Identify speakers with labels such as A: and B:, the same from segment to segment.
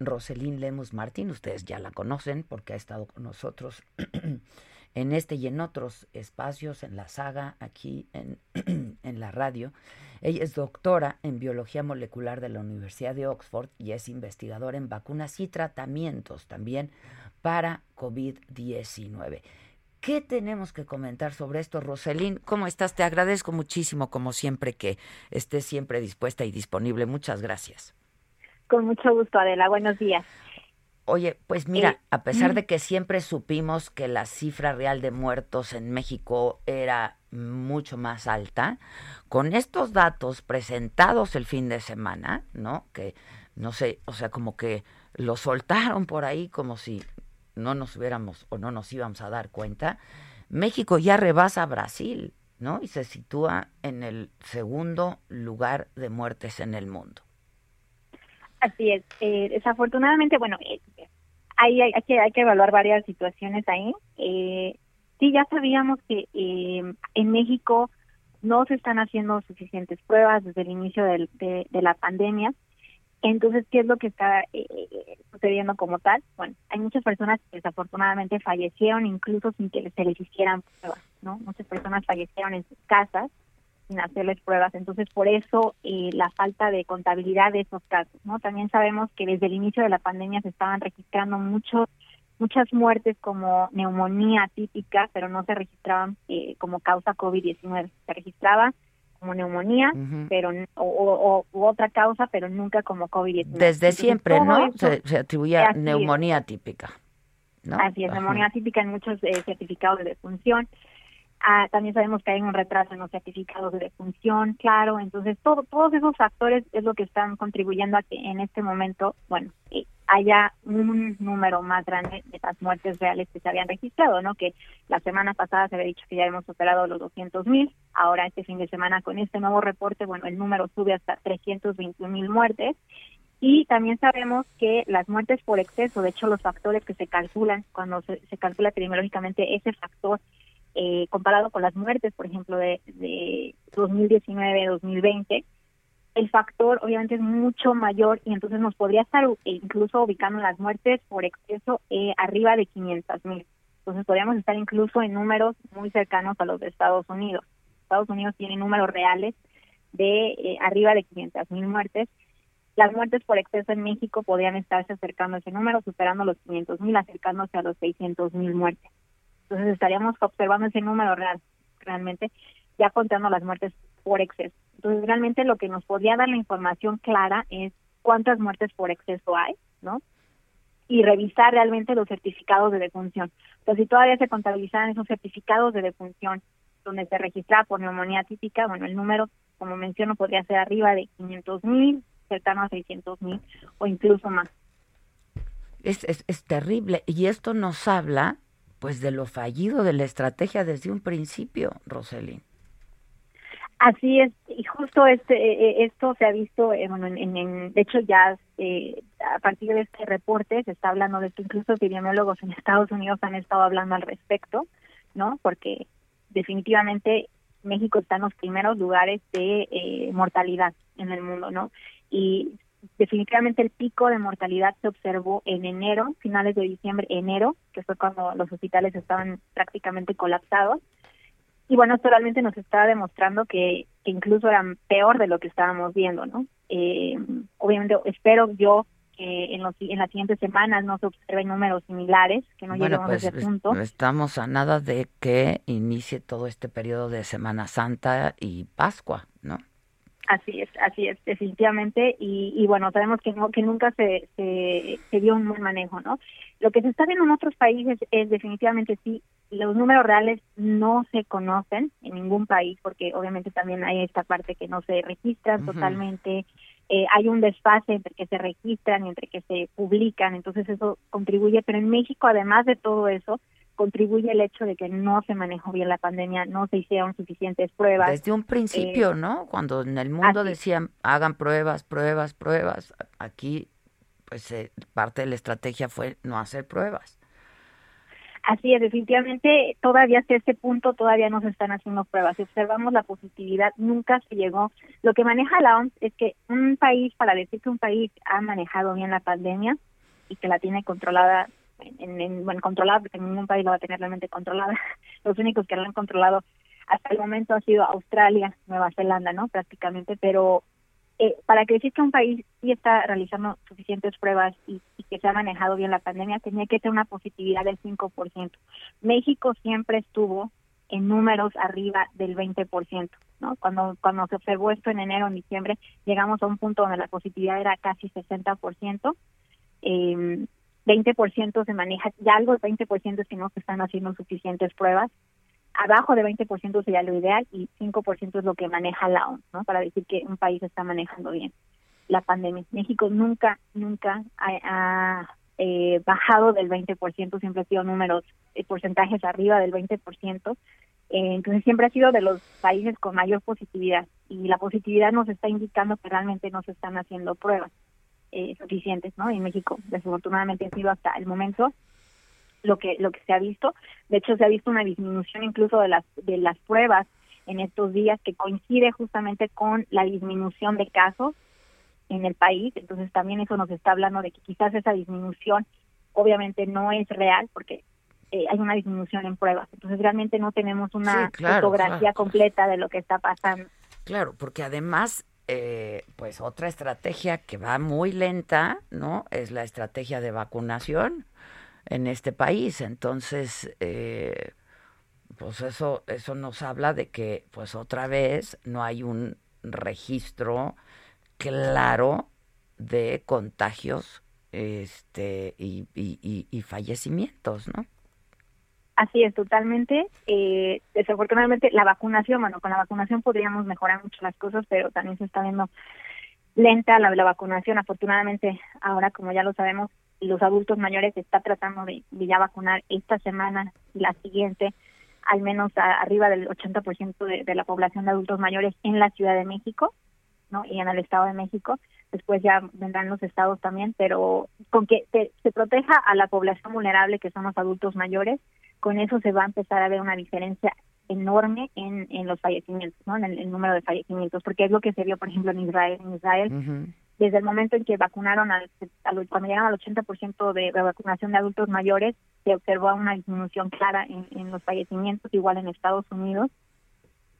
A: Roselín Lemus Martín, ustedes ya la conocen porque ha estado con nosotros en este y en otros espacios, en la saga, aquí en, en la radio. Ella es doctora en biología molecular de la Universidad de Oxford y es investigadora en vacunas y tratamientos también para COVID-19. ¿Qué tenemos que comentar sobre esto, Roselín? ¿Cómo estás? Te agradezco muchísimo, como siempre, que estés siempre dispuesta y disponible. Muchas gracias.
B: Con mucho gusto, Adela. Buenos días.
A: Oye, pues mira,
B: Eh,
A: a pesar de que siempre supimos que la cifra real de muertos en México era mucho más alta, con estos datos presentados el fin de semana, ¿no? Que no sé, o sea, como que lo soltaron por ahí como si no nos hubiéramos o no nos íbamos a dar cuenta, México ya rebasa a Brasil, ¿no? Y se sitúa en el segundo lugar de muertes en el mundo.
B: Así es. Eh, desafortunadamente, bueno, eh, hay, hay, que, hay que evaluar varias situaciones ahí. Eh, sí, ya sabíamos que eh, en México no se están haciendo suficientes pruebas desde el inicio de, de la pandemia. Entonces, ¿qué es lo que está eh, sucediendo como tal? Bueno, hay muchas personas que desafortunadamente fallecieron incluso sin que se les hicieran pruebas, ¿no? Muchas personas fallecieron en sus casas sin hacerles pruebas. Entonces, por eso eh, la falta de contabilidad de esos casos, ¿no? También sabemos que desde el inicio de la pandemia se estaban registrando muchos muchas muertes como neumonía típica, pero no se registraban eh, como causa COVID-19. Se registraba como neumonía,
A: Ujú.
B: pero o, o- otra causa, pero nunca como COVID-19.
A: Desde siempre, ¿no? Se, se atribuía neumonía típica. ¿no?
B: Así es, neumonía típica en muchos eh, certificados de defunción. Ah, también sabemos que hay un retraso en los certificados de defunción, claro. Entonces, todo, todos esos factores es lo que están contribuyendo a que en este momento, bueno, eh, haya un número más grande de las muertes reales que se habían registrado, ¿no? Que la semana pasada se había dicho que ya hemos superado los 200 mil. Ahora, este fin de semana, con este nuevo reporte, bueno, el número sube hasta 321 mil muertes. Y también sabemos que las muertes por exceso, de hecho los factores que se calculan cuando se, se calcula epidemiológicamente ese factor eh, comparado con las muertes, por ejemplo, de, de 2019-2020, el factor obviamente es mucho mayor y entonces nos podría estar u- e incluso ubicando las muertes por exceso eh, arriba de 500 mil. Entonces podríamos estar incluso en números muy cercanos a los de Estados Unidos. Estados Unidos tiene números reales de eh, arriba de 500 mil muertes las muertes por exceso en México podrían estarse acercando a ese número, superando los 500 mil, acercándose a los 600 mil muertes. Entonces estaríamos observando ese número real, realmente, ya contando las muertes por exceso. Entonces realmente lo que nos podría dar la información clara es cuántas muertes por exceso hay, ¿no? Y revisar realmente los certificados de defunción. Entonces si todavía se contabilizaran esos certificados de defunción donde se registraba por neumonía típica, bueno, el número, como menciono, podría ser arriba de 500 mil, cercano a 600 mil o incluso más.
A: Es, es, es terrible. Y esto nos habla, pues, de lo fallido de la estrategia desde un principio, Roselín.
B: Así es, y justo este eh, esto se ha visto, eh, en, en- en- de hecho ya eh, a partir de este reporte se está hablando de esto, incluso epidemiólogos en Estados Unidos han estado hablando al respecto, ¿no? Porque definitivamente México está en los primeros lugares de eh, mortalidad en el mundo, ¿no? Y definitivamente el pico de mortalidad se observó en enero, finales de diciembre, enero, que fue cuando los hospitales estaban prácticamente colapsados. Y bueno, esto realmente nos está demostrando que, que incluso era peor de lo que estábamos viendo, ¿no? Eh, obviamente espero yo que en, los, en las siguientes semanas no se observen números similares, que no
A: bueno,
B: lleguemos
A: pues
B: a ese
A: es-
B: punto.
A: estamos a nada de que inicie todo este periodo de Semana Santa y Pascua, ¿no?
B: Así es, así es, definitivamente. Y, y bueno, sabemos que no, que nunca se, se, se, dio un buen manejo, ¿no? Lo que se está viendo en otros países es definitivamente sí, los números reales no se conocen en ningún país, porque obviamente también hay esta parte que no se registran totalmente. Eh, hay un desfase entre que se registran y entre que se publican, entonces eso contribuye. Pero en México, además de todo eso, contribuye el hecho de que no se manejó bien la pandemia, no se hicieron suficientes pruebas.
A: Desde un principio, eh, ¿no? Cuando en el mundo decían hagan pruebas, pruebas, pruebas, aquí pues eh, parte de la estrategia fue no hacer pruebas.
B: Así es, definitivamente todavía hasta este punto todavía no se están haciendo pruebas. Si observamos la positividad, nunca se llegó. Lo que maneja la OMS es que un país, para decir que un país ha manejado bien la pandemia y que la tiene controlada en, bueno, controlada, porque ningún país lo va a tener realmente controlada. Los únicos que lo han controlado hasta el momento ha sido Australia, Nueva Zelanda, ¿no? Prácticamente, pero eh, para que decir que un país sí está realizando suficientes pruebas y, que se ha manejado bien la pandemia, tenía que tener una positividad del 5%. México siempre estuvo en números arriba del 20%, ¿no? Cuando cuando se observó esto en enero, en diciembre, llegamos a un punto donde la positividad era casi 60%. Eh, 20% se maneja, ya algo de 20% es que no se están haciendo suficientes pruebas. Abajo de 20% sería lo ideal y 5% es lo que maneja la OMS, ¿no? Para decir que un país está manejando bien la pandemia. México nunca, nunca ha, eh, bajado del 20%, siempre ha sido números, eh, porcentajes arriba del 20%. Eh, entonces siempre ha sido de los países con mayor positividad y la positividad nos está indicando que realmente no se están haciendo pruebas eh, suficientes, ¿no? En México, desafortunadamente, ha sido hasta el momento lo que lo que se ha visto. De hecho, se ha visto una disminución incluso de las de las pruebas en estos días que coincide justamente con la disminución de casos en el país. Entonces, también eso nos está hablando de que quizás esa disminución obviamente no es real porque eh, hay una disminución en pruebas. Entonces, realmente no tenemos una fotografía completa de lo que está pasando.
A: Claro, porque además eh, pues otra estrategia que va muy lenta, ¿no? Es la estrategia de vacunación en este país. Entonces, eh, pues eso, eso nos habla de que, pues otra vez, no hay un registro claro de contagios este y, y, y fallecimientos, ¿no?
B: Así es, totalmente. Eh, desafortunadamente, la vacunación, bueno, con la vacunación podríamos mejorar mucho las cosas, pero también se está viendo lenta la, vacunación. Afortunadamente, ahora, como ya lo sabemos, los adultos mayores se está tratando de, ya vacunar esta semana y la siguiente, al menos arriba del 80% de, de la población de adultos mayores en la Ciudad de México, ¿no? Y en el Estado de México. Después ya vendrán los estados también, pero con que se proteja a la población vulnerable, que son los adultos mayores, con eso se va a empezar a ver una diferencia enorme en, en los fallecimientos, ¿no? En el, número de fallecimientos, porque es lo que se vio, por ejemplo, en Israel. En Israel, desde el momento en que vacunaron, al, cuando llegaron al 80% de, de vacunación de adultos mayores, se observó una disminución clara en, en los fallecimientos, igual en Estados Unidos.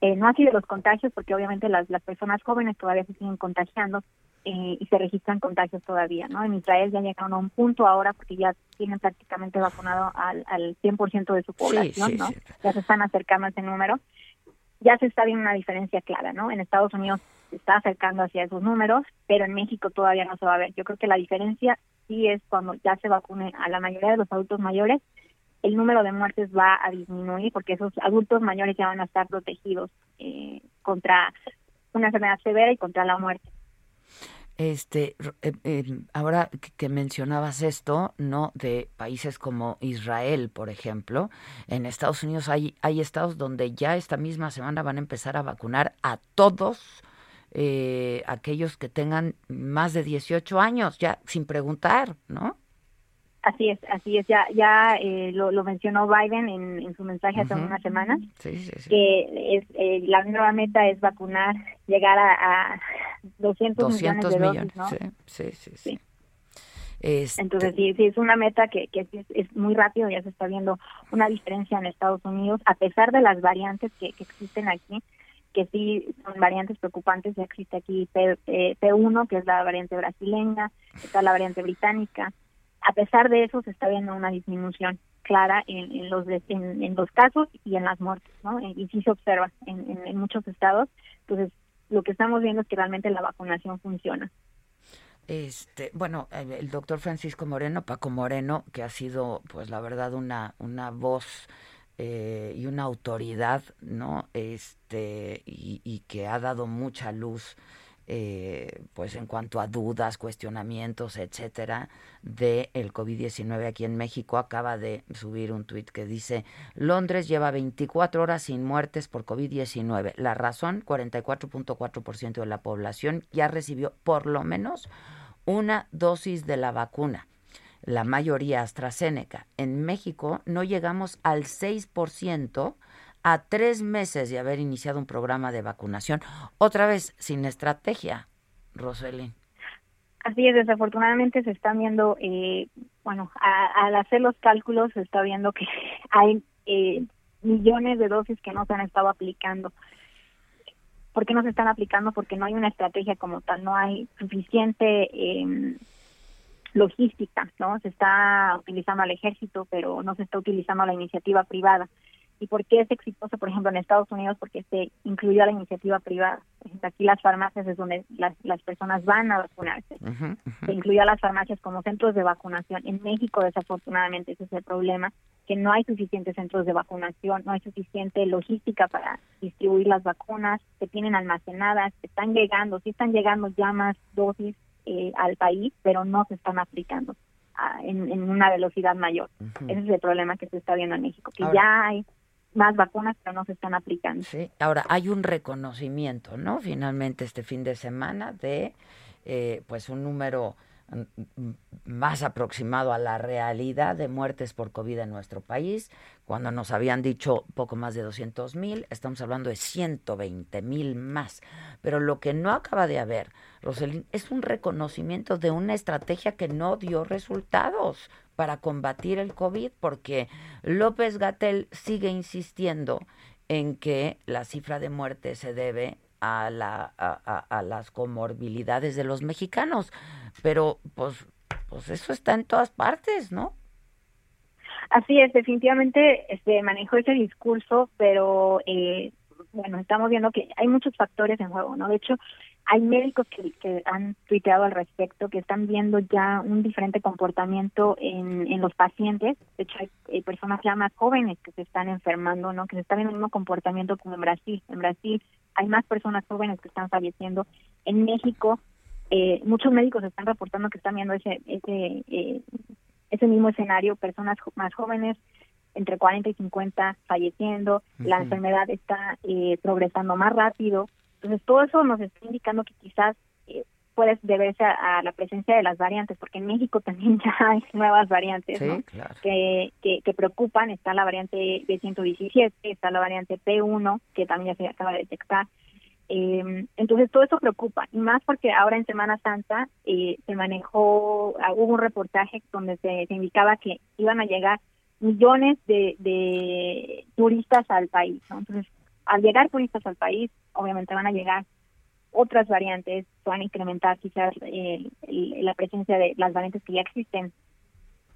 B: Eh, no ha sido los contagios, porque obviamente las, las personas jóvenes todavía se siguen contagiando, eh, y se registran contagios todavía, ¿no? En Israel ya llegaron a un punto ahora porque ya tienen prácticamente vacunado al, al 100% de su población, ¿no? Ya se están acercando a ese número. Ya se está viendo una diferencia clara, ¿no? En Estados Unidos se está acercando hacia esos números, pero en México todavía no se va a ver. Yo creo que la diferencia sí es cuando ya se vacune a la mayoría de los adultos mayores, el número de muertes va a disminuir porque esos adultos mayores ya van a estar protegidos eh, contra una enfermedad severa y contra la muerte.
A: Este, eh, eh, ahora que mencionabas esto, ¿no? De países como Israel, por ejemplo, en Estados Unidos hay, hay estados donde ya esta misma semana van a empezar a vacunar a todos eh, aquellos que tengan más de 18 años, ya sin preguntar, ¿no?
B: Así es, así es. Ya, ya eh, lo, lo, mencionó Biden en, en su mensaje hace unas semanas. Que es, eh, la nueva meta es vacunar, llegar a, a 200, millones de dosis, ¿no?
A: Sí, sí, sí.
B: Este Entonces, sí, sí, es una meta que, que es, muy rápido, ya se está viendo una diferencia en Estados Unidos, a pesar de las variantes que, que existen aquí, que sí son variantes preocupantes, ya existe aquí P, eh, P1, que es la variante brasileña, está la variante británica, a pesar de eso se está viendo una disminución clara en, los en, los casos y en las muertes, ¿no? Y sí se observa en, en, muchos estados. Entonces, lo que estamos viendo es que realmente la vacunación funciona.
A: Este, bueno, el doctor Francisco Moreno, Paco Moreno, que ha sido, pues la verdad, una, una voz eh, y una autoridad, ¿no? Este, y, que ha dado mucha luz eh, pues en cuanto a dudas, cuestionamientos, etcétera, del el COVID-19 aquí en México, acaba de subir un tuit que dice, Londres lleva 24 horas sin muertes por COVID-19. La razón, 44.4% de la población ya recibió por lo menos una dosis de la vacuna la mayoría AstraZeneca. En México no llegamos al 6% a tres meses de haber iniciado un programa de vacunación, otra vez sin estrategia, Roselyn.
B: Así es, desafortunadamente se están viendo, eh, bueno, al hacer los cálculos se está viendo que hay eh, millones de dosis que no se han estado aplicando. ¿Por qué no se están aplicando? Porque no hay una estrategia como tal, no hay suficiente eh, logística, ¿no? Se está utilizando al ejército, pero no se está utilizando la iniciativa privada. ¿Y por qué es exitoso, por ejemplo, en Estados Unidos? Porque se incluyó a la iniciativa privada. Aquí las farmacias es donde las, las personas van a vacunarse. Se incluyó a las farmacias como centros de vacunación. En México, desafortunadamente, ese es el problema, que no hay suficientes centros de vacunación, no hay suficiente logística para distribuir las vacunas, se tienen almacenadas, están llegando, sí están llegando ya más dosis eh, al país, pero no se están aplicando ah, en, una velocidad mayor. Ese es el problema que se está viendo en México, que ya hay más vacunas, pero no se están aplicando.
A: Sí, ahora hay un reconocimiento, ¿no? Finalmente este fin de semana de eh, pues un número más aproximado a la realidad de muertes por COVID en nuestro país. Cuando nos habían dicho poco más de 200 mil, estamos hablando de 120 mil más. Pero lo que no acaba de haber, Roselín, es un reconocimiento de una estrategia que no dio resultados para combatir el COVID, porque López Gatel sigue insistiendo en que la cifra de muertes se debe a, la, a, las comorbilidades de los mexicanos. Pero pues, pues eso está en todas partes, ¿no?
B: Así es, definitivamente se este, manejó ese discurso, pero eh, bueno, estamos viendo que hay muchos factores en juego, ¿no? De hecho, hay médicos que, que han tuiteado al respecto, que están viendo ya un diferente comportamiento en, en los pacientes. De hecho, hay personas ya más jóvenes que se están enfermando, ¿no? Que se está viendo el mismo comportamiento como en Brasil. En Brasil hay más personas jóvenes que están falleciendo. En México, eh, muchos médicos están reportando que están viendo ese, ese, eh, ese mismo escenario, personas más jóvenes entre 40 y 50 falleciendo, la enfermedad está eh, progresando más rápido, entonces, todo eso nos está indicando que quizás eh, puede deberse a, la presencia de las variantes, porque en México también ya hay nuevas variantes que, que, preocupan. Está la variante B117, está la variante P1, que también ya se acaba de detectar. Eh, entonces, todo eso preocupa, y más porque ahora en Semana Santa eh, se manejó, ah, hubo un reportaje donde se, indicaba que iban a llegar millones de, de turistas al país. ¿no? Entonces, al llegar turistas al país, obviamente van a llegar otras variantes, van a incrementar quizás eh, la presencia de las variantes que ya existen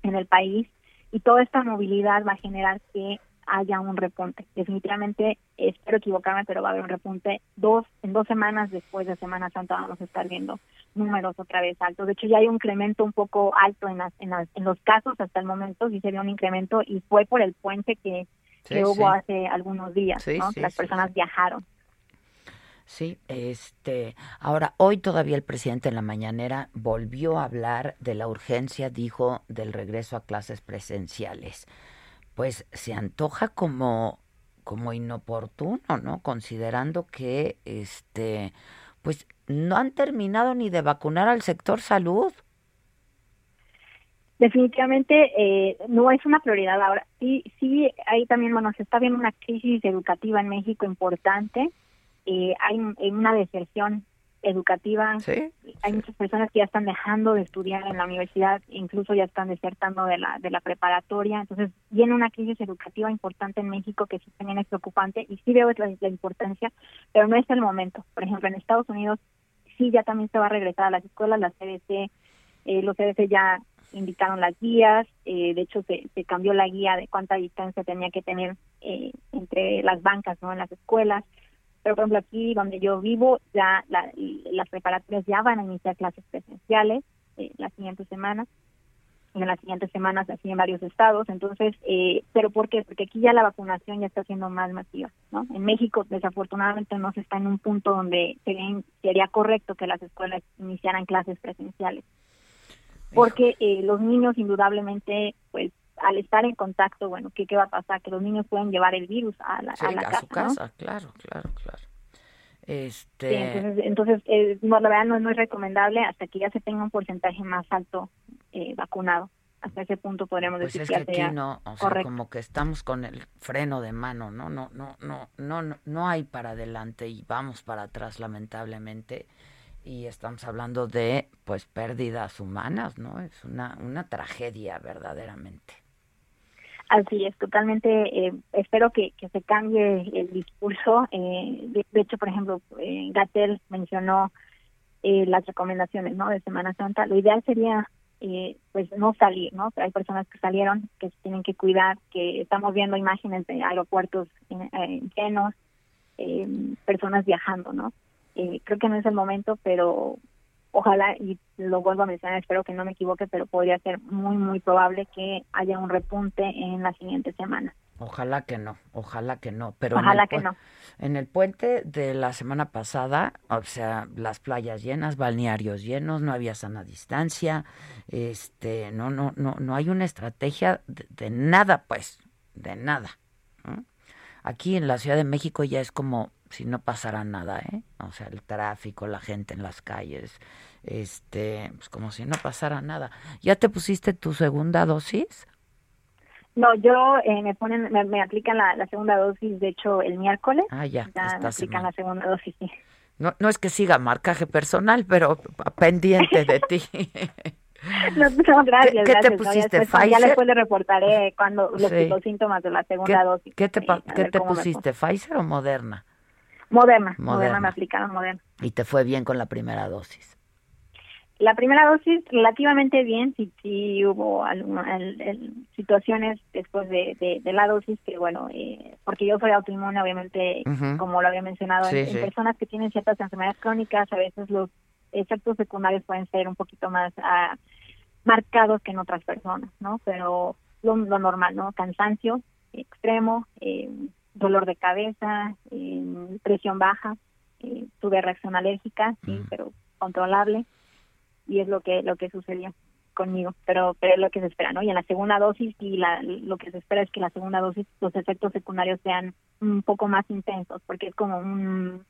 B: en el país y toda esta movilidad va a generar que haya un repunte. Definitivamente, espero equivocarme, pero va a haber un repunte. Dos, en dos semanas después de Semana Santa vamos a estar viendo números otra vez altos. De hecho, ya hay un incremento un poco alto en, en, las, en los casos hasta el momento, sí se vio un incremento y fue por el puente que que hubo hace algunos días, ¿no? las personas viajaron.
A: Sí, este, ahora hoy todavía el presidente en la mañanera volvió a hablar de la urgencia, dijo, del regreso a clases presenciales. Pues se antoja como como inoportuno, ¿no? Considerando que este pues no han terminado ni de vacunar al sector salud
B: definitivamente eh, no es una prioridad ahora. Sí, sí, ahí también, bueno, se está viendo una crisis educativa en México importante. Eh, hay una deserción educativa. Hay muchas personas que ya están dejando de estudiar en la universidad, incluso ya están desertando de la de la preparatoria. Entonces, viene una crisis educativa importante en México que sí también es preocupante y sí veo la, la importancia, pero no es el momento. Por ejemplo, en Estados Unidos sí ya también se va a regresar a las escuelas, la CDC, eh, los CDC ya indicaron las guías, eh, de hecho se, se, cambió la guía de cuánta distancia tenía que tener eh, entre las bancas, ¿no? En las escuelas. Pero, por ejemplo, aquí donde yo vivo, ya las preparatorias ya van a iniciar clases presenciales eh, la siguiente semana en las siguientes semanas así en varios estados. Entonces, eh, ¿pero por qué? Porque aquí ya la vacunación ya está siendo más masiva, ¿no? En México, desafortunadamente, no se está en un punto donde sería, correcto que las escuelas iniciaran clases presenciales. Porque eh, los niños, indudablemente, pues al estar en contacto, bueno, ¿qué, ¿qué va a pasar? Que los niños pueden llevar el virus a la, a la casa.
A: Su casa, claro, claro, claro. Este...
B: entonces, entonces eh, no, la verdad no, no, es recomendable hasta que ya se tenga un porcentaje más alto eh, vacunado. Hasta ese punto podríamos
A: pues
B: decir
A: es que, aquí no, o sea, como que estamos con el freno de mano, ¿no? No, no, no, no, no, no hay para adelante y vamos para atrás lamentablemente y estamos hablando de pues pérdidas humanas, ¿no? Es una una tragedia verdaderamente.
B: Así es, totalmente. Eh, espero que, que, se cambie el discurso. Eh, de, hecho, por ejemplo, eh, Gatel mencionó eh, las recomendaciones ¿no? de Semana Santa. Lo ideal sería pues no salir, ¿no? Hay personas que salieron, que se tienen que cuidar, que estamos viendo imágenes de aeropuertos llenos, personas viajando, ¿no? Creo que no es el momento, pero ojalá, y lo vuelvo a mencionar, espero que no me equivoque, pero podría ser muy, muy probable que haya un repunte en la siguiente semana.
A: Ojalá que no, ojalá que no, pero
B: ojalá que no.
A: En el puente de la semana pasada, o sea, las playas llenas, balnearios llenos, no había sana distancia, este, no, no, no, no hay una estrategia de, nada, pues, de nada. Aquí en la Ciudad de México ya es como si no pasara nada, ¿eh? O sea, el tráfico, la gente en las calles, este, pues como si no pasara nada. ¿Ya te pusiste tu segunda dosis?
B: No, yo eh, me ponen, me, aplican la, segunda dosis, de hecho, el miércoles.
A: Ah, ya.
B: ya me aplican la segunda dosis, sí.
A: No, no es que siga marcaje personal, pero pendiente de ti.
B: No, no, gracias.
A: ¿Qué, te pusiste, Pfizer?
B: Ya después le reportaré cuando los, síntomas de la segunda dosis.
A: ¿Qué te, ¿qué te pusiste, Pfizer o Moderna?
B: Moderna, Moderna, me aplicaron Moderna.
A: ¿Y te fue bien con la primera dosis?
B: La primera dosis relativamente bien, sí, sí hubo algunas situaciones después de, de, la dosis que, bueno, eh, porque yo soy autoinmune, obviamente, como lo había mencionado, en, personas que tienen ciertas enfermedades crónicas, a veces los efectos secundarios pueden ser un poquito más ah, marcados que en otras personas, ¿no? Pero lo, lo normal, ¿no? Cansancio extremo, eh, dolor de cabeza, eh, presión baja, eh, tuve reacción alérgica, sí, pero controlable y es lo que lo que sucedió conmigo, pero pero es lo que se espera, ¿no? Y en la segunda dosis y la, lo que se espera es que la segunda dosis los efectos secundarios sean un poco más intensos, porque es como un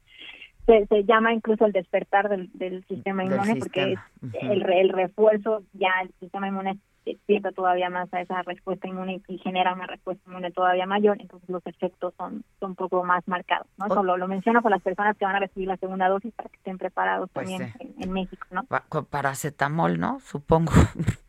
B: se, se llama incluso el despertar del, del sistema inmune, porque el, el refuerzo ya el sistema inmune despierta todavía más a esa respuesta inmune y genera una respuesta inmune todavía mayor, entonces los efectos son, son un poco más marcados, ¿no? Solo lo menciono para las personas que van a recibir la segunda dosis para que estén preparados pues también en, México, ¿no?
A: Con paracetamol, ¿no? Supongo.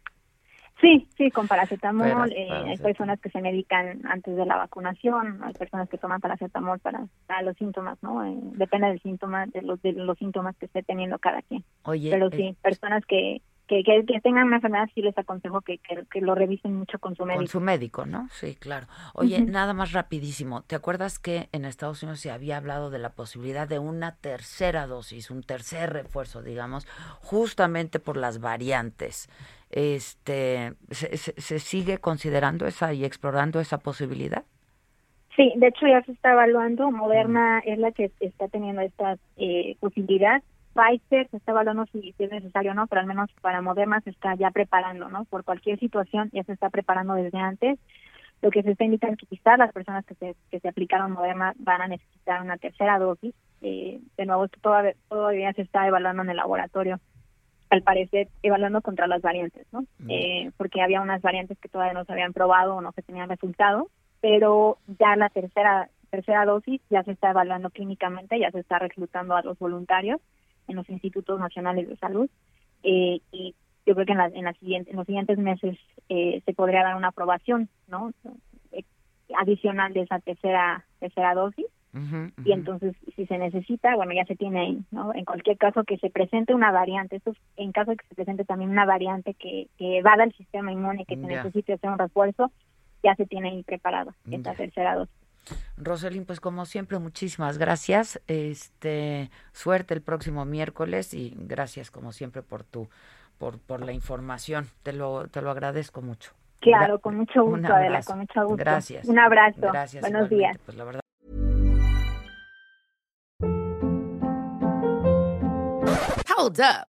B: Sí, sí, con paracetamol. Eh, hay personas que se medican antes de la vacunación, hay personas que toman paracetamol para, para los síntomas, ¿no? Eh, depende del síntoma, de los, de los síntomas que esté teniendo cada quien.
A: Oye,
B: Pero sí, personas que, que, que, tengan una enfermedad sí les aconsejo que, que, lo revisen mucho con su médico.
A: Con su médico, ¿no? Sí, claro. Oye, nada más rapidísimo. ¿Te acuerdas que en Estados Unidos se había hablado de la posibilidad de una tercera dosis, un tercer refuerzo, digamos, justamente por las variantes? Este, ¿se, se, sigue considerando esa y explorando esa posibilidad?
B: Sí, de hecho ya se está evaluando. Moderna es la que está teniendo esta eh, posibilidad Pfizer se está evaluando si, es necesario o no, pero al menos para Moderna se está ya preparando, ¿no? Por cualquier situación ya se está preparando desde antes. Lo que se está indicando es que quizás las personas que se, que se aplicaron Moderna van a necesitar una tercera dosis. Eh, de nuevo, esto todavía, todavía se está evaluando en el laboratorio, al parecer evaluando contra las variantes, ¿no? Mm. Eh, porque había unas variantes que todavía no se habían probado o no se tenían resultados, pero ya la tercera tercera dosis ya se está evaluando clínicamente, ya se está reclutando a los voluntarios en los institutos nacionales de salud eh, y yo creo que en, la, en, la siguiente, en los siguientes meses eh, se podría dar una aprobación no eh, adicional de esa tercera tercera dosis. Y entonces si se necesita bueno ya se tiene ahí no en cualquier caso que se presente una variante esto en caso de que se presente también una variante que que va al sistema inmune que se necesite hacer un refuerzo ya se tiene ahí preparado esta tercera dosis
A: Roselín, pues como siempre, muchísimas gracias. Este, suerte el próximo miércoles y gracias como siempre por tu por, por la información. Te lo, te lo agradezco mucho.
B: Claro, con mucho gusto, Adela, con mucho gusto.
A: Gracias.
B: Un abrazo.
A: Gracias.
B: Buenos días.
A: Pues la verdad.
C: Hold up.